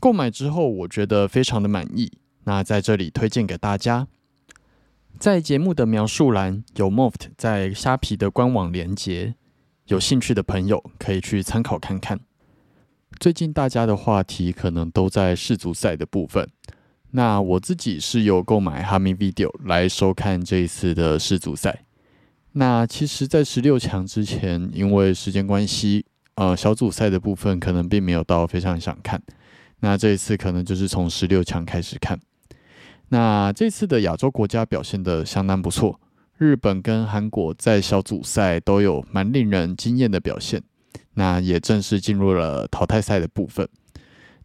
购买之后，我觉得非常的满意。那在这里推荐给大家，在节目的描述栏有 Moft 在虾皮的官网连接，有兴趣的朋友可以去参考看看。最近大家的话题可能都在世足赛的部分，那我自己是有购买哈密 Video 来收看这一次的世足赛。那其实，在十六强之前，因为时间关系，呃，小组赛的部分可能并没有到非常想看。那这一次可能就是从十六强开始看。那这次的亚洲国家表现的相当不错，日本跟韩国在小组赛都有蛮令人惊艳的表现。那也正式进入了淘汰赛的部分。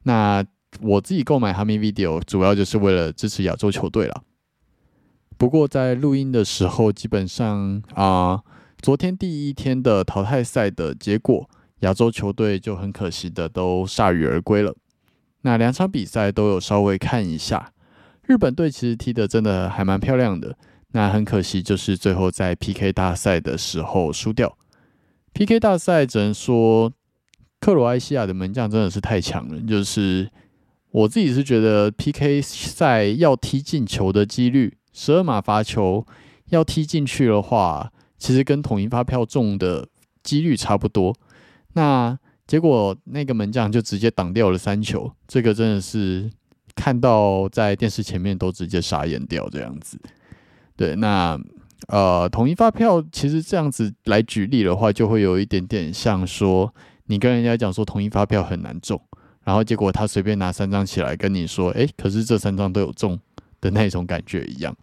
那我自己购买哈密 Video 主要就是为了支持亚洲球队了。不过在录音的时候，基本上啊，昨天第一天的淘汰赛的结果，亚洲球队就很可惜的都铩羽而归了。那两场比赛都有稍微看一下，日本队其实踢的真的还蛮漂亮的。那很可惜，就是最后在 PK 大赛的时候输掉。PK 大赛只能说，克罗埃西亚的门将真的是太强了。就是我自己是觉得 PK 赛要踢进球的几率，十二码罚球要踢进去的话，其实跟统一发票中的几率差不多。那结果那个门将就直接挡掉了三球，这个真的是看到在电视前面都直接傻眼掉这样子。对，那呃，统一发票其实这样子来举例的话，就会有一点点像说你跟人家讲说统一发票很难中，然后结果他随便拿三张起来跟你说，诶，可是这三张都有中的那种感觉一样。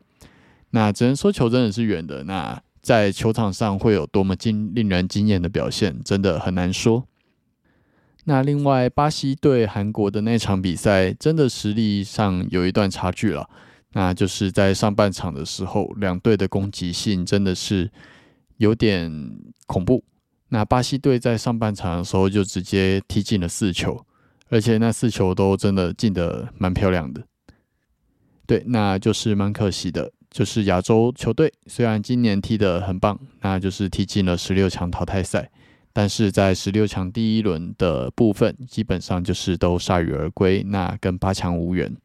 那只能说球真的是圆的，那在球场上会有多么惊令人惊艳的表现，真的很难说。那另外，巴西对韩国的那场比赛，真的实力上有一段差距了。那就是在上半场的时候，两队的攻击性真的是有点恐怖。那巴西队在上半场的时候就直接踢进了四球，而且那四球都真的进得蛮漂亮的。对，那就是蛮可惜的，就是亚洲球队虽然今年踢得很棒，那就是踢进了十六强淘汰赛。但是在十六强第一轮的部分，基本上就是都铩羽而归，那跟八强无缘。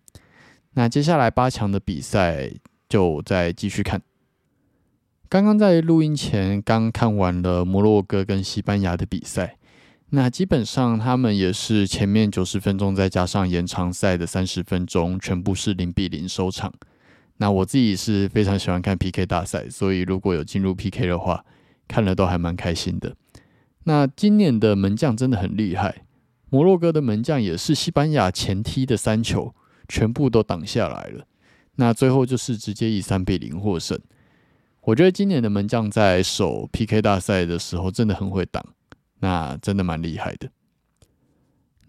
那接下来八强的比赛就再继续看。刚刚在录音前刚看完了摩洛哥跟西班牙的比赛，那基本上他们也是前面九十分钟再加上延长赛的三十分钟，全部是零比零收场。那我自己是非常喜欢看 PK 大赛，所以如果有进入 PK 的话，看了都还蛮开心的。那今年的门将真的很厉害，摩洛哥的门将也是西班牙前踢的三球全部都挡下来了，那最后就是直接以三比零获胜。我觉得今年的门将在守 PK 大赛的时候真的很会挡，那真的蛮厉害的。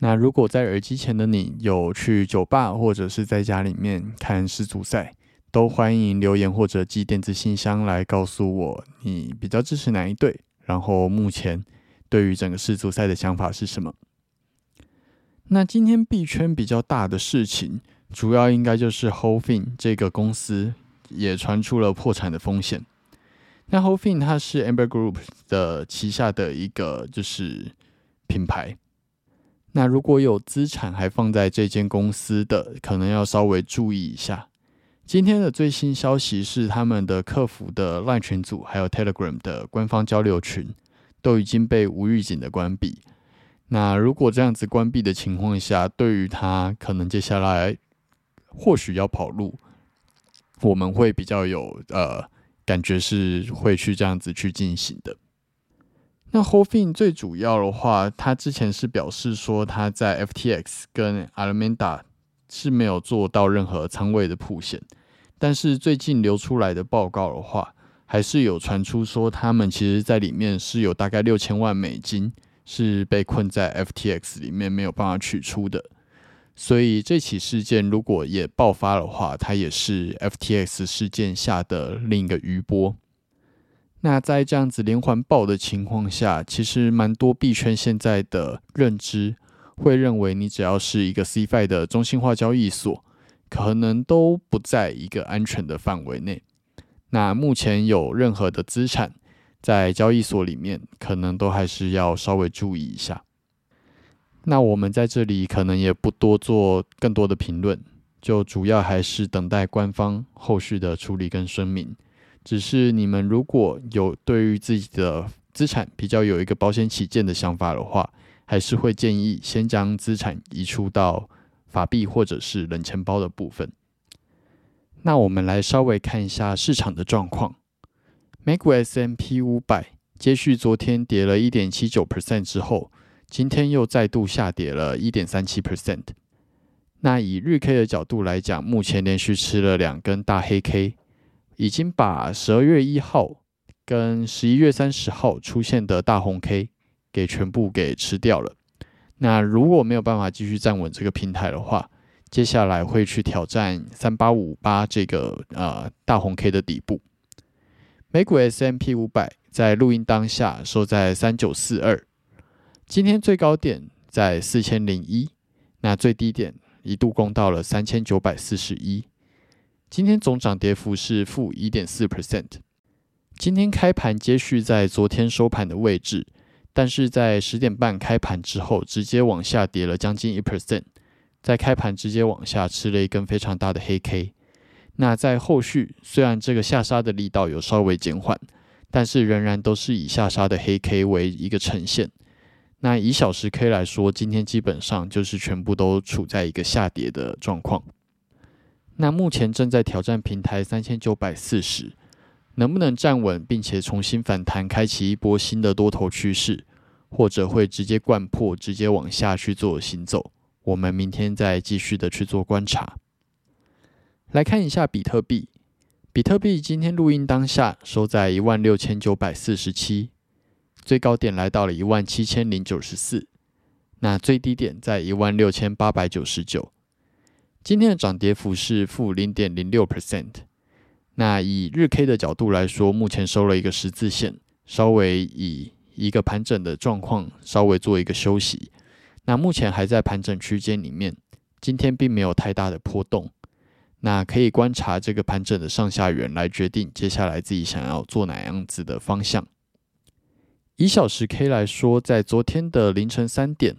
那如果在耳机前的你有去酒吧或者是在家里面看世足赛，都欢迎留言或者寄电子信箱来告诉我你比较支持哪一队，然后目前。对于整个世足赛的想法是什么？那今天币圈比较大的事情，主要应该就是 Wholefin 这个公司也传出了破产的风险。那 Wholefin 它是 Amber Group 的旗下的一个就是品牌。那如果有资产还放在这间公司的，可能要稍微注意一下。今天的最新消息是，他们的客服的 LINE 群组还有 Telegram 的官方交流群都已经被无预警的关闭。那如果这样子关闭的情况下，对于他可能接下来或许要跑路，我们会比较有呃感觉是会去这样子去进行的。那 h o f i n 最主要的话，他之前是表示说他在 FTX 跟 Alameda 是没有做到任何仓位的铺线，但是最近流出来的报告的话，还是有传出说他们其实在里面是有大概六千万美金是被困在 FTX 里面没有办法取出的，所以这起事件如果也爆发的话，它也是 FTX 事件下的另一个余波。那在这样子连环爆的情况下，其实蛮多币圈现在的认知会认为，你只要是一个 CFI 的中心化交易所，可能都不在一个安全的范围内。那目前有任何的资产在交易所里面，可能都还是要稍微注意一下。那我们在这里可能也不多做更多的评论，就主要还是等待官方后续的处理跟声明。只是你们如果有对于自己的资产比较有一个保险起见的想法的话，还是会建议先将资产移出到法币或者是冷钱包的部分。那我们来稍微看一下市场的状况。美股 S M P 五百接续昨天跌了一点七九 percent 之后，今天又再度下跌了一点三七 percent。那以日 K 的角度来讲，目前连续吃了两根大黑 K。已经把十二月一号跟十一月三十号出现的大红 K 给全部给吃掉了。那如果没有办法继续站稳这个平台的话，接下来会去挑战三八五八这个呃大红 K 的底部。美股 S M P 五百在录音当下收在三九四二，今天最高点在四千零一，那最低点一度攻到了三千九百四十一。今天总涨跌幅是负一点四 percent。今天开盘接续在昨天收盘的位置，但是在十点半开盘之后，直接往下跌了将近一 percent。在开盘直接往下吃了一根非常大的黑 K。那在后续虽然这个下杀的力道有稍微减缓，但是仍然都是以下杀的黑 K 为一个呈现。那以小时 K 来说，今天基本上就是全部都处在一个下跌的状况。那目前正在挑战平台三千九百四十，能不能站稳，并且重新反弹，开启一波新的多头趋势，或者会直接灌破，直接往下去做行走？我们明天再继续的去做观察。来看一下比特币，比特币今天录音当下收在一万六千九百四十七，最高点来到了一万七千零九十四，那最低点在一万六千八百九十九。今天的涨跌幅是负零点零六 percent。那以日 K 的角度来说，目前收了一个十字线，稍微以一个盘整的状况，稍微做一个休息。那目前还在盘整区间里面，今天并没有太大的波动。那可以观察这个盘整的上下缘来决定接下来自己想要做哪样子的方向。以小时 K 来说，在昨天的凌晨三点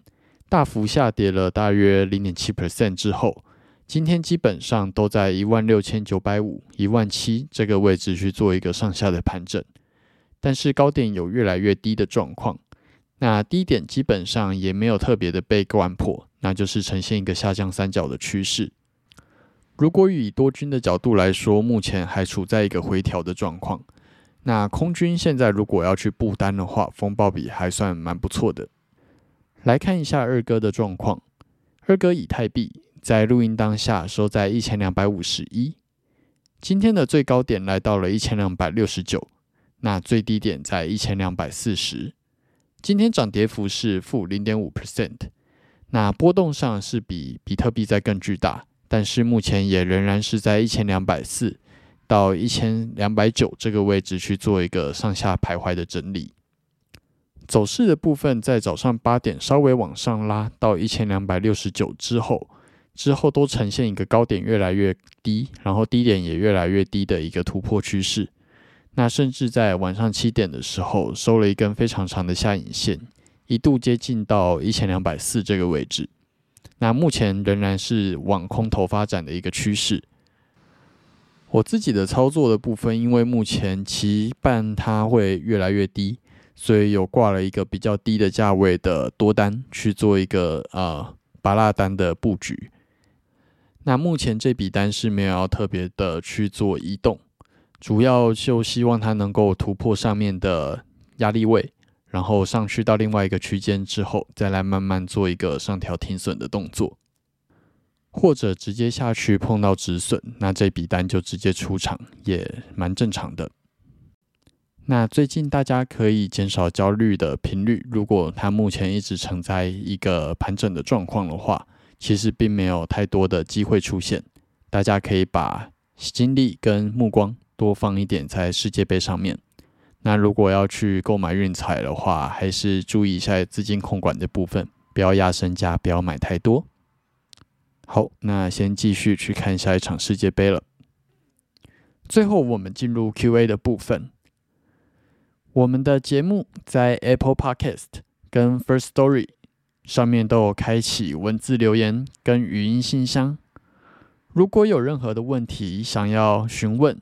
大幅下跌了大约零点七 percent 之后。今天基本上都在一万六千九百五、一万七这个位置去做一个上下的盘整，但是高点有越来越低的状况，那低点基本上也没有特别的被关破，那就是呈现一个下降三角的趋势。如果以多军的角度来说，目前还处在一个回调的状况。那空军现在如果要去布单的话，风暴比还算蛮不错的。来看一下二哥的状况，二哥以太币。在录音当下收在一千两百五十一，今天的最高点来到了一千两百六十九，那最低点在一千两百四十。今天涨跌幅是负零点五 percent，那波动上是比比特币在更巨大，但是目前也仍然是在一千两百四到一千两百九这个位置去做一个上下徘徊的整理。走势的部分在早上八点稍微往上拉到一千两百六十九之后。之后都呈现一个高点越来越低，然后低点也越来越低的一个突破趋势。那甚至在晚上七点的时候收了一根非常长的下影线，一度接近到一千两百四这个位置。那目前仍然是往空头发展的一个趋势。我自己的操作的部分，因为目前期半它会越来越低，所以有挂了一个比较低的价位的多单去做一个呃拔蜡单的布局。那目前这笔单是没有要特别的去做移动，主要就希望它能够突破上面的压力位，然后上去到另外一个区间之后，再来慢慢做一个上调停损的动作。或者直接下去碰到止损，那这笔单就直接出场，也蛮正常的。那最近大家可以减少焦虑的频率，如果它目前一直处在一个盘整的状况的话，其实并没有太多的机会出现。大家可以把精力跟目光多放一点在世界杯上面。那如果要去购买运彩的话，还是注意一下资金控管的部分，不要压身价，不要买太多。好，那先继续去看下一场世界杯了。最后，我们进入 Q&A 的部分。我们的节目在 Apple Podcast 跟 First Story 上面都有开启文字留言跟语音信箱。如果有任何的问题想要询问、